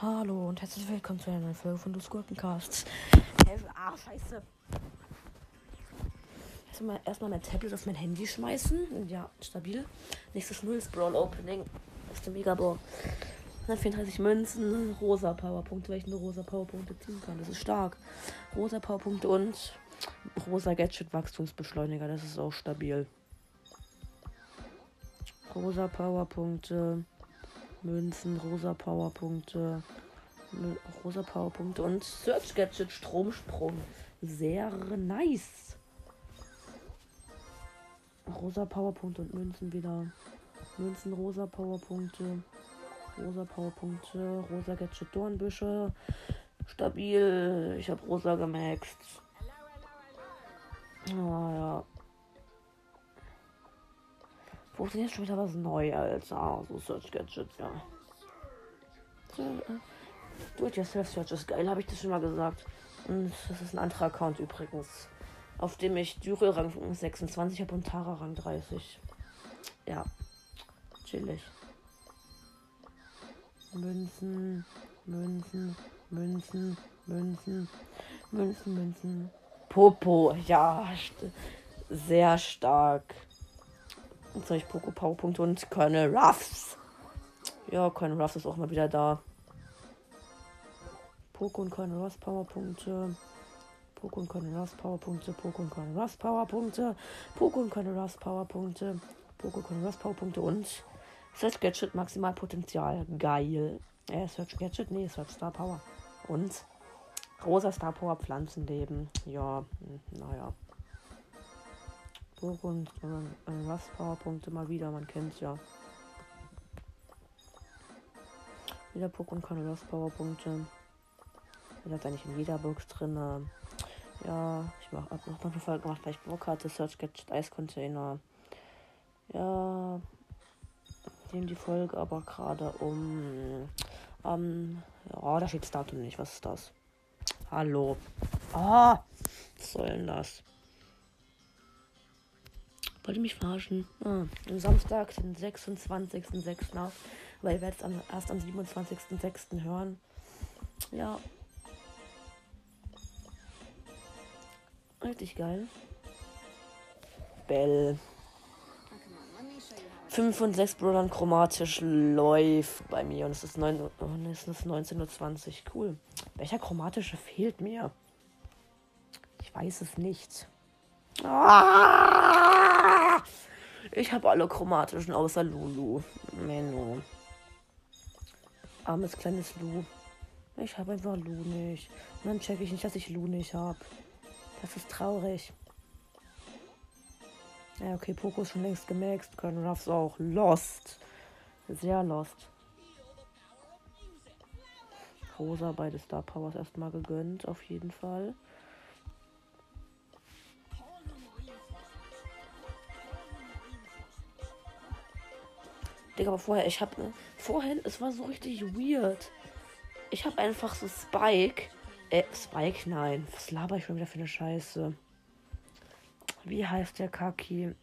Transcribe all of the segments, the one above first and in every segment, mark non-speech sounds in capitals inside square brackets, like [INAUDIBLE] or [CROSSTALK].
Hallo und herzlich willkommen zu einer neuen Folge von Du Gurkencast. Ah, scheiße. Erstmal, erstmal mein Tablet auf mein Handy schmeißen. Ja, stabil. Nächstes Null Brawl Opening. Das ist der Megaball. 134 Münzen, rosa Powerpunkte, weil ich nur rosa Powerpunkte ziehen kann. Das ist stark. Rosa Powerpunkte und rosa Gadget Wachstumsbeschleuniger. Das ist auch stabil. Rosa Powerpunkte. Münzen, rosa Powerpunkte, rosa Powerpunkte und Search Gadget Stromsprung. Sehr nice. Rosa Powerpunkte und Münzen wieder. Münzen, rosa Powerpunkte, rosa Powerpunkte, rosa Gadget Dornbüsche. Stabil. Ich habe rosa gemaxt. Ah ja. Wo ist jetzt schon wieder was neu, Alter? So Search Gadget, ja. Do-it-yourself Search ist geil, habe ich das schon mal gesagt. Und das ist ein anderer Account übrigens. Auf dem ich Dürre Rang 26 habe und Tara Rang 30. Ja. Chillig. Münzen, Münzen, Münzen, Münzen, Münzen, Münzen. Popo, ja, sehr stark. Jetzt habe ich Poco Powerpunkte und keine Ruffs. Ja, keine Ruffs ist auch mal wieder da. Poco und keine Ruffs Powerpunkte. Poco und keine Ruffs Powerpunkte. Poco und keine Ruffs Powerpunkte. Poco und keine Ruffs Powerpunkte. Poco und keine Ruffs Powerpunkte und Search Gadget Maximalpotenzial. Geil. Äh, Search Gadget? Nee, Search Star Power. Und rosa Star Power Pflanzenleben. Ja, hm, naja. Burg und äh, was Powerpunkte mal wieder, man kennt's ja. Wieder Pokémon keine Lost Powerpunkte. Das hat eigentlich in jeder Box drin. Ja, ich mach, hab noch eine Folge gemacht, weil ich Bock hatte. Search Gadget Ice Container. Ja, nehmen die Folge aber gerade um. Ähm, ja, da steht das Datum nicht. Was ist das? Hallo. Ah, was soll denn das? Wollt ihr mich verarschen? Ah, am Samstag, den 26.06. auf, weil ihr werdet es erst am 27.06. hören. Ja. Richtig geil. Bell. 5 und 6 Brodern chromatisch läuft bei mir und es ist, 9, es ist 19.20 Uhr. Cool. Welcher chromatische fehlt mir? Ich weiß es nicht. Ah! Ich habe alle chromatischen außer Lulu. Menno. Armes kleines Lu. Ich habe einfach Lu nicht. Und dann checke ich nicht, dass ich Lu nicht habe. Das ist traurig. Ja, okay, Poco ist schon längst gemaxt. Können Ruffs auch. Lost. Sehr lost. Rosa beide Star Powers erstmal gegönnt, auf jeden Fall. Digga, aber vorher, ich hab, ne, vorhin, es war so richtig weird. Ich hab einfach so Spike, äh, Spike, nein, was laber ich schon wieder für eine Scheiße? Wie heißt der Kaki?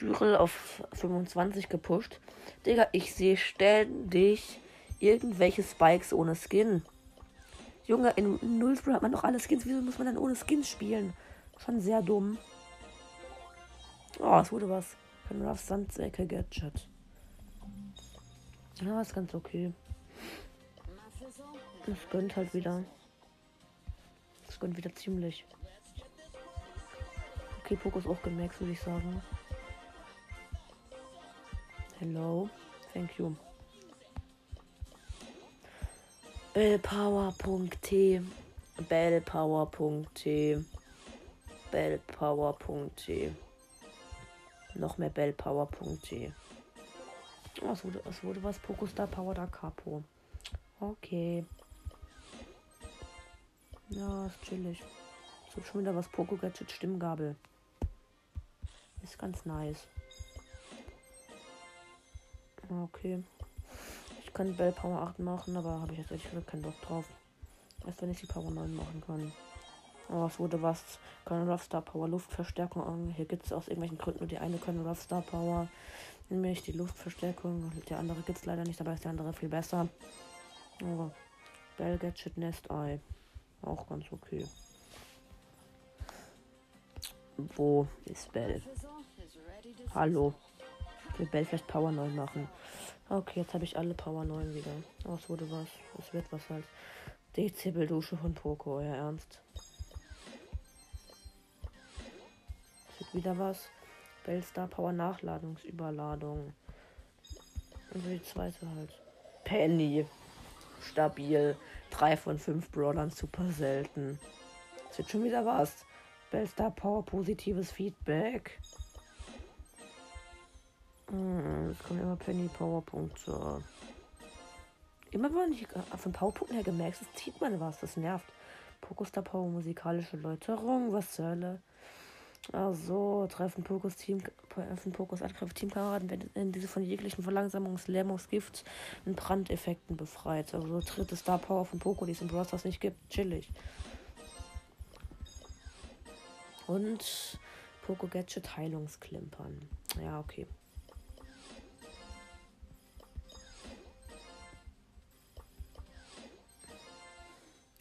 Dürrel auf 25 gepusht. Digga, ich sehe ständig irgendwelche Spikes ohne Skin. Junge, in Nullsbro hat man doch alle Skins. Wieso muss man dann ohne Skins spielen? Schon sehr dumm. Oh, es wurde was. Von Ruff Sandsäcke Gadget. Ja, ist ganz okay. Das gönnt halt wieder. Das gönnt wieder ziemlich. Okay, Pokus auch gemerkt, würde ich sagen. Hello. Thank you. Bellpower.t Bellpower.t Bellpower.t Noch mehr Bellpower.t es wurde, es wurde was Pokostar Power da Capo. Okay. Ja, ist chillig. Es wird schon wieder was Poco Gadget Stimmgabel. Ist ganz nice. Okay. Ich kann Bell Power 8 machen, aber habe ich jetzt ehrlich gesagt keinen Bock drauf. Erst wenn ich die Power 9 machen kann. Oh, es wurde was. Colonel Ruff Star Power Luftverstärkung. Hier gibt es aus irgendwelchen Gründen nur die eine Colonel Ruff Star Power. Nämlich die Luftverstärkung. Die andere gibt es leider nicht, aber ist die andere viel besser. Oh. Bell Gadget Nest Eye. Auch ganz okay. Wo ist Bell? Hallo. Wir Bell vielleicht Power 9 machen. Okay, jetzt habe ich alle Power 9 wieder. Oh, es wurde was. Es wird was halt. Dezibel-Dusche von Poco, euer Ernst. Wieder was. Bellstar Power Nachladungsüberladung. Und die zweite halt. Penny. Stabil. 3 von 5 Brawlern super selten. Es wird schon wieder was. Bellstar Power positives Feedback. Hm, es kommen immer Penny Powerpunkte. Immer wenn ich von Powerpunkten her gemerkt, es zieht man was, das nervt. Pokostar Power musikalische Läuterung, was zur Hölle. Also, treffen Pokos Team, treffen Pokos Angriff Teamkameraden, werden diese von jeglichen Verlangsamungs-, Lähmungs-, Gift- und Brandeffekten befreit. Also, dritte Star Power von Poco, die es im Bros. nicht gibt. Chillig. Und Poco Gadget Heilungsklimpern. Ja, okay.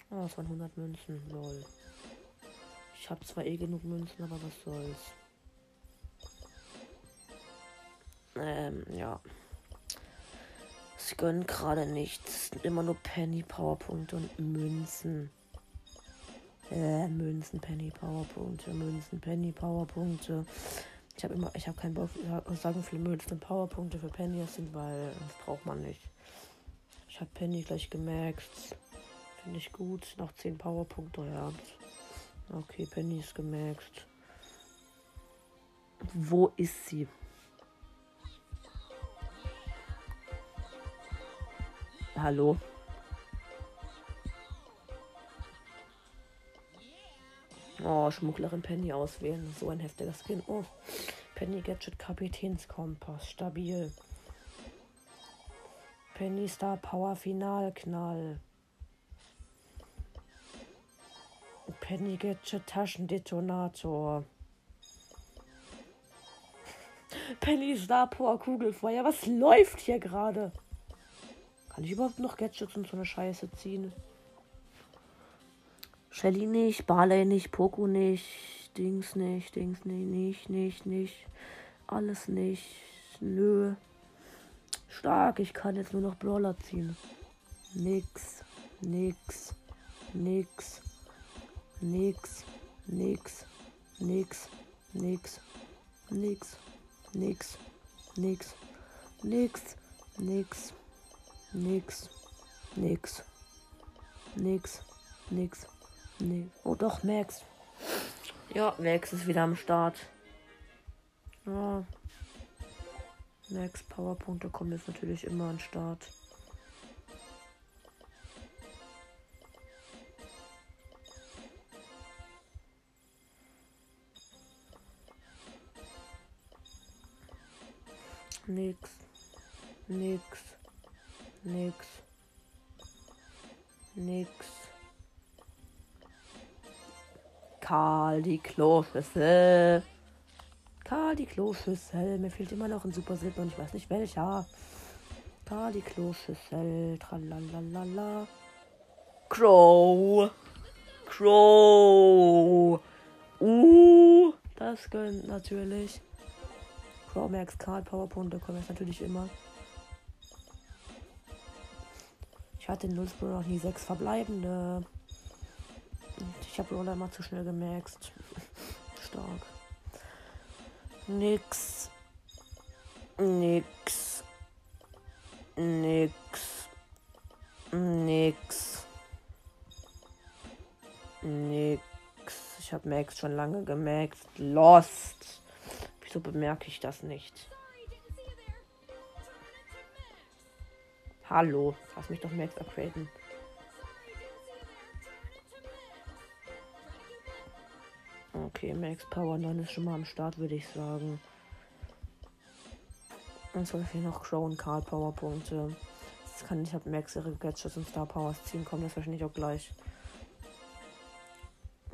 Oh, das waren 100 Münzen. Lol. Ich habe zwar eh genug Münzen, aber was soll's. Ähm, ja. Sie gönnen gerade nichts. Immer nur Penny Powerpunkte und Münzen. Äh, Münzen, Penny Powerpunkte, Münzen, Penny Powerpunkte. Ich habe immer, ich habe keinen Bock, sagen viele Münzen und Powerpunkte für Penny sind, weil das braucht man nicht. Ich habe Penny gleich gemerkt. Finde ich gut. Noch 10 Powerpunkte, ja. Okay, Penny ist gemerkt. Wo ist sie? Hallo? Oh, Schmugglerin Penny auswählen. So ein heftiger Skin. Oh, Penny Gadget Kapitänskompass. Stabil. Penny Star Power Finalknall. Penny Gadget Taschendetonator. Penny Star Power Kugelfeuer. Was läuft hier gerade? Kann ich überhaupt noch Gadgets und so eine Scheiße ziehen? Shelly nicht, Barley nicht, Poco nicht, Dings nicht, Dings nicht, nicht, nicht, nicht. Alles nicht. Nö. Stark, ich kann jetzt nur noch Brawler ziehen. Nix, nix, nix, nix, nix, nix, nix, nix, nix, nix, nix, nix, nix, nix, nix, nix. Nee. Oh doch, Max. Ja, Max ist wieder am Start. Ja. Max Powerpunkte kommen jetzt natürlich immer an Start. Nix. Nix. Nix. Nix. Karl die Kloschüssel. Karl die Kloschüssel. Mir fehlt immer noch ein Super Silber und ich weiß nicht welcher. Karl die Kloschüssel. Tralalala. Crow. Crow. Uh, das gönnt natürlich. Crow Max Card Powerpunkte kommen jetzt natürlich immer. Ich hatte in Nullspur noch nie sechs verbleibende. Ich habe Roller mal zu schnell gemerkt. [LAUGHS] Stark. Nix. Nix. Nix. Nix. Nix. Ich habe Max schon lange gemerkt. Lost. Wieso bemerke ich das nicht? Hallo. Lass mich doch Max upgraden. Okay, Max Power 9 ist schon mal am Start, würde ich sagen. Und zwar hier noch Crow und Karl Powerpunkte. Das kann ich ab Max ihre Gadgets und Star Powers ziehen, kommt das wahrscheinlich auch gleich.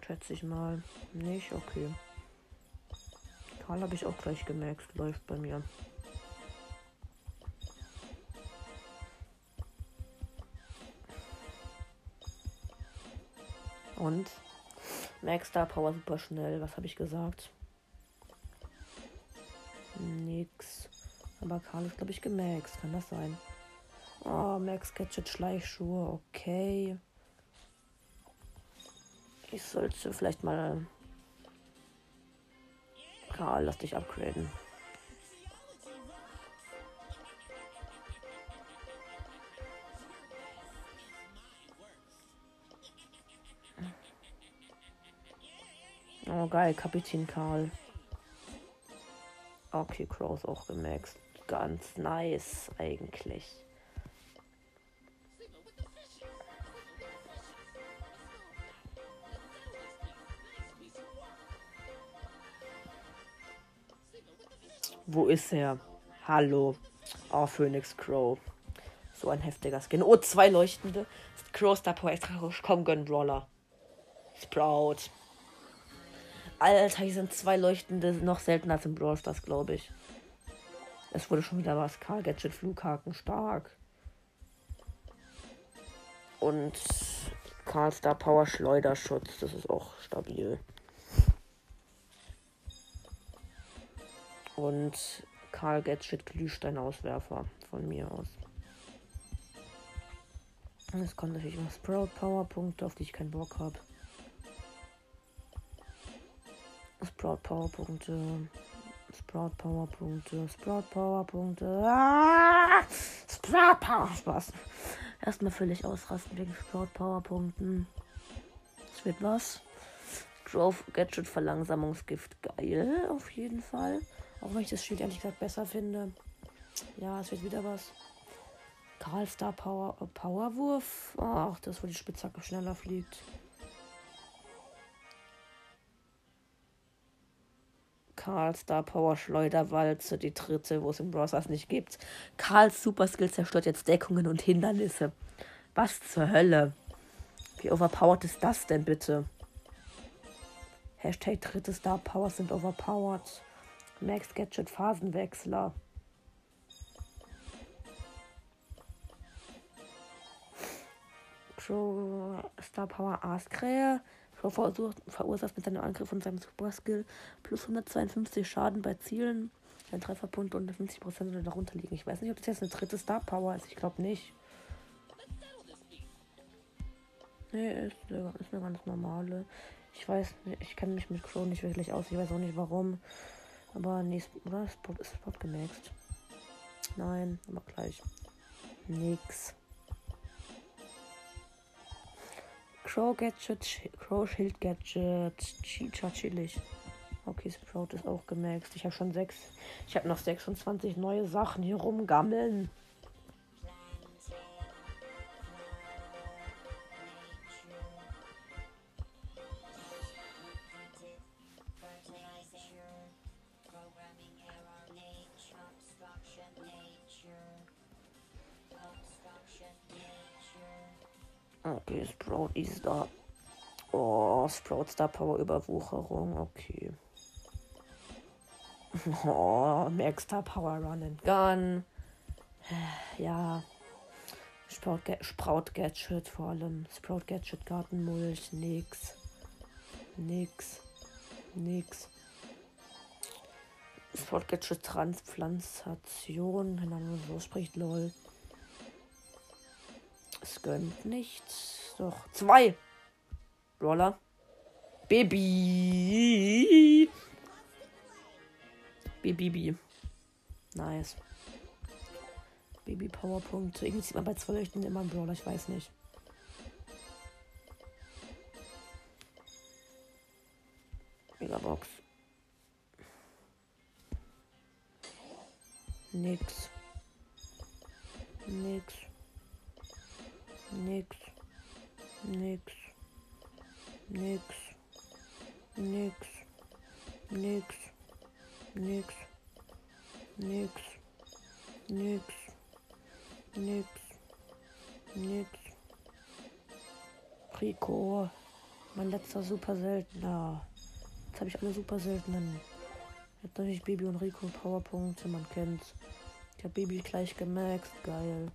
Schätze ich mal. Nicht? Okay. Karl habe ich auch gleich gemerkt. Läuft bei mir. Und Max Star Power super schnell. Was habe ich gesagt? Nix. Aber Karl ist, glaube ich, gemaxt. Kann das sein? Oh, Max Gadget Schleichschuhe. Okay. Ich sollte vielleicht mal. Karl, lass dich upgraden. Oh, geil, Kapitän Karl. Okay, Crow ist auch gemaxt. Ganz nice, eigentlich. Wo ist er? Hallo. Oh, Phoenix Crow. So ein heftiger Skin. Oh, zwei leuchtende. Crow Star Power extra. Komm, gönn Brawler. Sprout. Alter, hier sind zwei leuchtende noch seltener als im Brawl Stars, glaube ich. Es wurde schon wieder was. Karl Gadget Flughaken stark. Und Karl Star Power Schleuderschutz. Das ist auch stabil. Und Karl Gadget Glühsteinauswerfer von mir aus. Es kommt natürlich noch Sprout Power Punkte, auf die ich keinen Bock habe. Sprout Power Punkte. Sprout Power Punkte. Sprout Power Punkte. Ah! Sprout Power Spaß. Erstmal völlig ausrasten wegen Sprout Power Punkten. Es wird was. Growth Gadget Verlangsamungsgift. Geil, auf jeden Fall. Auch wenn ich das Schild ehrlich gesagt besser finde. Ja, es wird wieder was. Karl Star Power äh, Powerwurf. Ach, das wo die Spitzhacke schneller fliegt. Karl Star Power Schleuderwalze, die dritte, wo es im Browsers nicht gibt. Karls Superskill zerstört jetzt Deckungen und Hindernisse. Was zur Hölle? Wie overpowered ist das denn bitte? Hashtag dritte Star Powers sind overpowered. Max Gadget Phasenwechsler. Pro Star Power Aaskrähe. Pro verursacht mit seinem Angriff und seinem Super Skill plus 152 Schaden bei Zielen. Ein Trefferpunkt und 50% darunter liegen. Ich weiß nicht, ob das jetzt eine dritte Star Power ist. Ich glaube nicht. Nee, ist, ist eine ganz normale. Ich weiß nicht, ich kenne mich mit Crow nicht wirklich aus. Ich weiß auch nicht warum. Aber nee, oder? Spot ist Spot gemaxt. Nein, aber gleich. Nix. Crow Gadget, Crow Schild Gadget, Chicha chillig. Okay, Sprout ist auch gemaxt. Ich habe schon sechs. Ich habe noch 26 neue Sachen hier rumgammeln. Sprout Star Power Überwucherung. Okay. [LAUGHS] Oh, Max Star Power Run and Gun. [SIGHS] Ja. Sprout, Ga Sprout Gadget vor allem. Sprout Gadget Gartenmulch. Nix. Nix. Nix. Sprout Gadget Transplantation. Wenn man so spricht, lol. Es gönnt nichts. Doch. Zwei. Roller. Baby. Baby. Nice. Baby Powerpunkte. Irgendwie sieht man bei zwei Leuchten immer einen Brawler, ich weiß nicht. Megabox. Nix. Nix. Nix. Nix. Nix. Nix. Nix. Nix. Nix. Nix. Nix. Nix. Rico. Mein letzter super seltener. Jetzt habe ich alle super seltenen. Jetzt natürlich Baby und Rico Powerpunkte, man kennt's. Ich habe Baby gleich gemaxt, geil.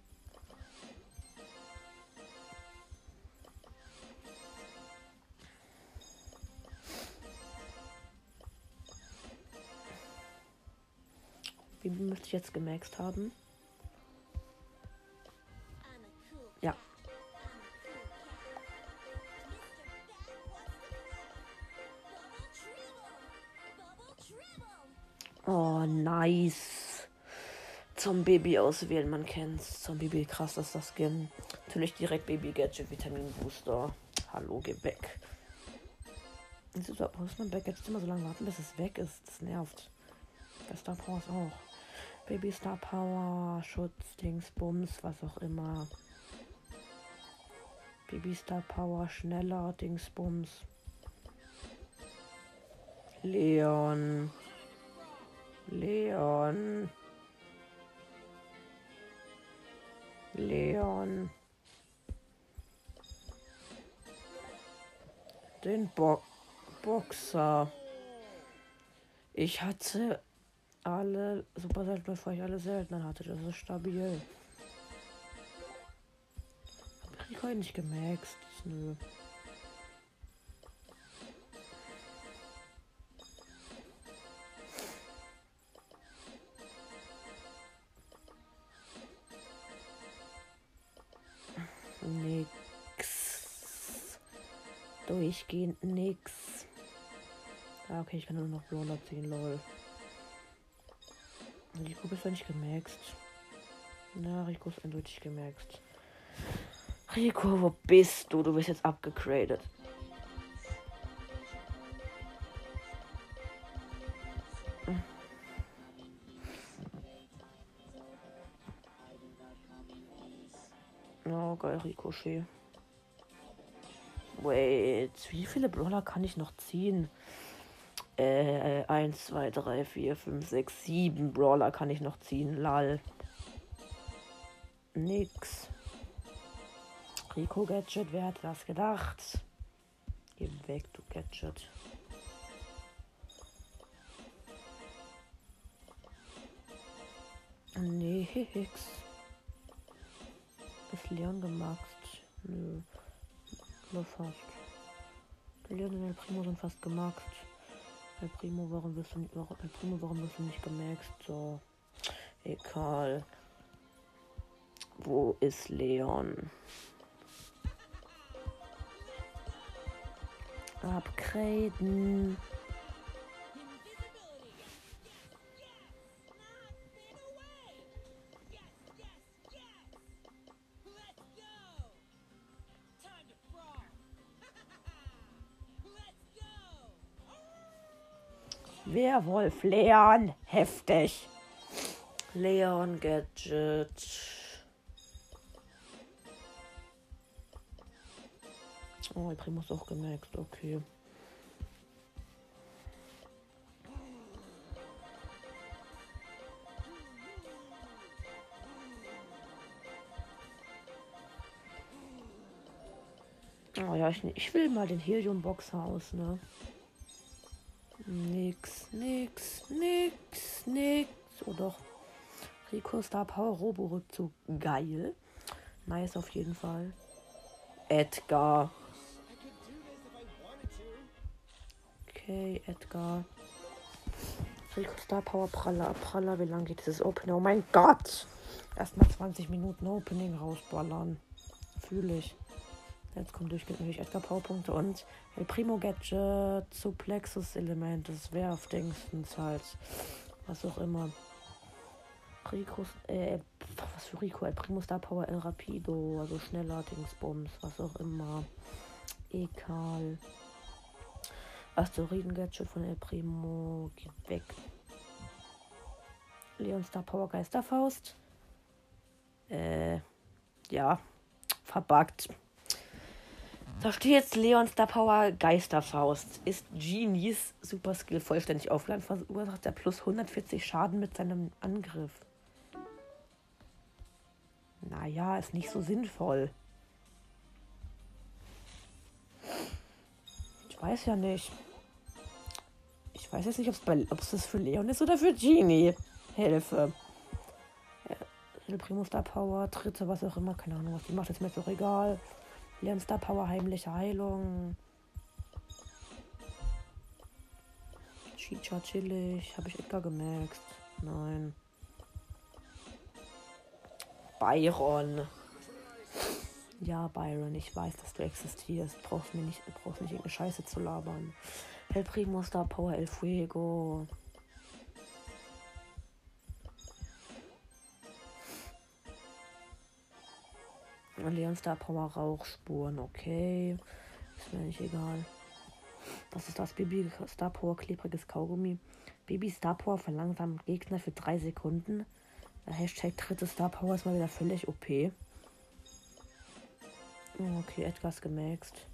Baby müsste ich jetzt gemaxt haben. Ja. Oh, nice. Zum Baby auswählen, man kennt's. Zum Baby, krass, dass das Skin. Natürlich direkt Baby Gadget Vitamin Booster. Hallo, geh weg. Muss man bei immer so lange warten, bis es weg ist? Das nervt. Bei Star Power ist auch. Baby Star Power, Schutz, Dingsbums, was auch immer. Baby Star Power, schneller, Dingsbums. Leon. Leon. Leon. Den Bo Boxer. Ich hatte alle super selten, bevor ich alle selten hatte. Das ist stabil. Hab ich heute nicht gemaxt. Nö. Nix. Durchgehend nix. Ah, okay, ich kann nur noch Brawler ziehen, lol. Rico bist du nicht gemaxt. Na, Rico ist eindeutig gemaxt. Rico, wo bist du? Du bist jetzt abgegradet. Oh, geil, Ricochet. Wait, wie viele Brawler kann ich noch ziehen? Äh, 1, 2, 3, 4, 5, 6, 7 Brawler kann ich noch ziehen. Lal. Nix. Rico Gadget, wer hat das gedacht? Geh weg, du Gadget. Nix. Ist Leon gemacht? Nö. Nur fast. Leon und der Primo sind fast gemacht. El Primo, warum wirst du nicht, El Primo, warum wirst du nicht gemerkt? So, egal. Wo ist Leon? Upgraden. Werwolf Leon, heftig. Leon Gadget. Oh, ich Primus auch gemerkt, okay. Oh ja, ich, ich will mal den Helium-Boxer aus, ne? Nix, nix, nix, nix. Oh doch. Rico Star Power Robo Rückzug. Geil. Nice auf jeden Fall. Edgar. Okay, Edgar. Rico Star Power Praller, Praller. Wie lange geht dieses Opening? Oh mein Gott. Erstmal 20 Minuten Opening rausballern. Fühle ich. Jetzt kommt durchgehend natürlich Edgar Powerpunkte und El Primo Gadget zu Plexus Element. Das wäre auf Dingstens halt. Was auch immer. Rico, äh, was für Rico? El Primo Star Power El Rapido. Also schneller Dingsbums. Was auch immer. Egal. Asteroiden Gadget von El Primo. Geht weg. Leon Star Power Geisterfaust. Äh, ja. Verbuggt. Da steht jetzt Leon Star Power Geisterfaust. Ist Genies Super Skill vollständig aufgeladen, verursacht er plus 140 Schaden mit seinem Angriff. Naja, ist nicht so sinnvoll. weiß ja nicht. Ich weiß jetzt nicht, ob es das für Leon ist oder für Genie. Hilfe. Ja, El Primo Star Power, dritte, was auch immer. Keine Ahnung, was die macht. Ist mir jetzt auch egal. Leon Star Power, heimliche Heilung. Chicha chillig. Habe ich Edgar gemerkt? Nein. Byron. Ja, Byron, ich weiß, dass du existierst. Brauchst mir nicht, brauchst nicht irgendeine Scheiße zu labern. El Primo Star Power El Fuego. Leon Star Power Rauchspuren, okay. Ist mir nicht egal. Was ist das? Baby Star Power klebriges Kaugummi. Baby Star Power verlangsamt Gegner für drei Sekunden. Der Hashtag dritte Star Power ist mal wieder völlig OP. Okay, etwas gemaxt.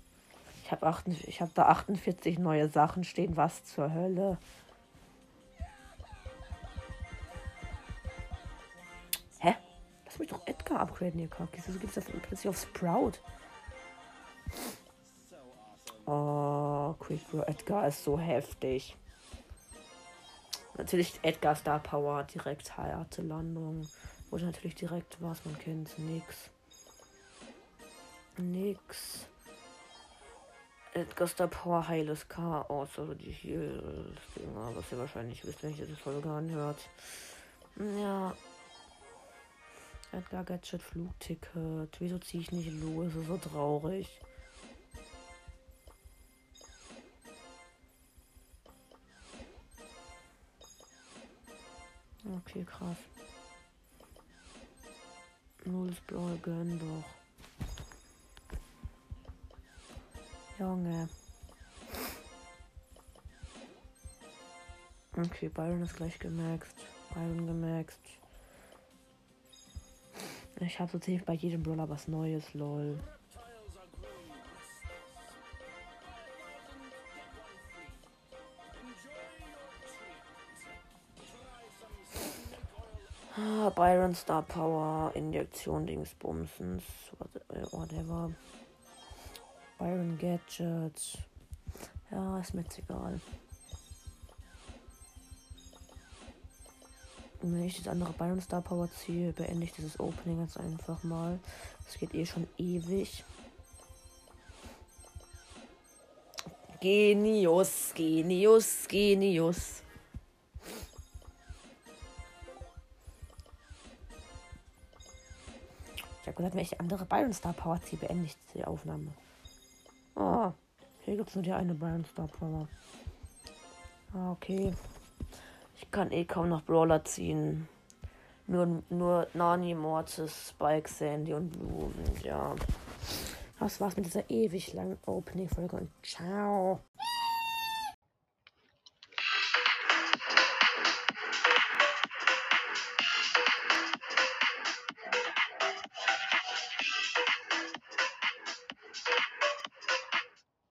Ich habe hab da 48 neue Sachen stehen. Was zur Hölle? Edgar upgraden, ihr Kack. Wieso gibt es das plötzlich auf Sprout? Oh, Quick Edgar ist so heftig. Natürlich Edgar Star Power, direkt harte Landung. Oder natürlich direkt was, man kennt nix. Nix. Edgar Star Power, heiles Chaos, also die Heal-Dinger, was ihr wahrscheinlich wisst, wenn ihr die Folge anhört. Ja. Edgar Gadget Flugticket. Wieso ziehe ich nicht los? Das ist so traurig. Okay, krass. Null das blaue gönn doch. Junge. Okay, Byron ist gleich gemaxt. Byron gemaxt. Ich habe so ziemlich bei jedem Brawler was Neues, lol. Ah, Byron Star Power, Injektion Dingsbumsens, äh, whatever. Byron Gadget. Ja, ist mir jetzt egal. Und wenn ich das andere Byron Star Power ziehe, beende ich dieses Opening jetzt einfach mal. Es geht eh schon ewig. Genius, Genius, Genius. Ich habe gesagt, wenn ich die andere Byron Star Power ziehe, beende ich die Aufnahme. Oh, hier gibt es nur die eine Byron Star Power. Ah, okay. Ich kann eh kaum noch Brawler ziehen. Nur, nur Nani, Mortis, Spike, Sandy und Blue. Ja. Das war's mit dieser ewig langen Opening-Folge und ciao.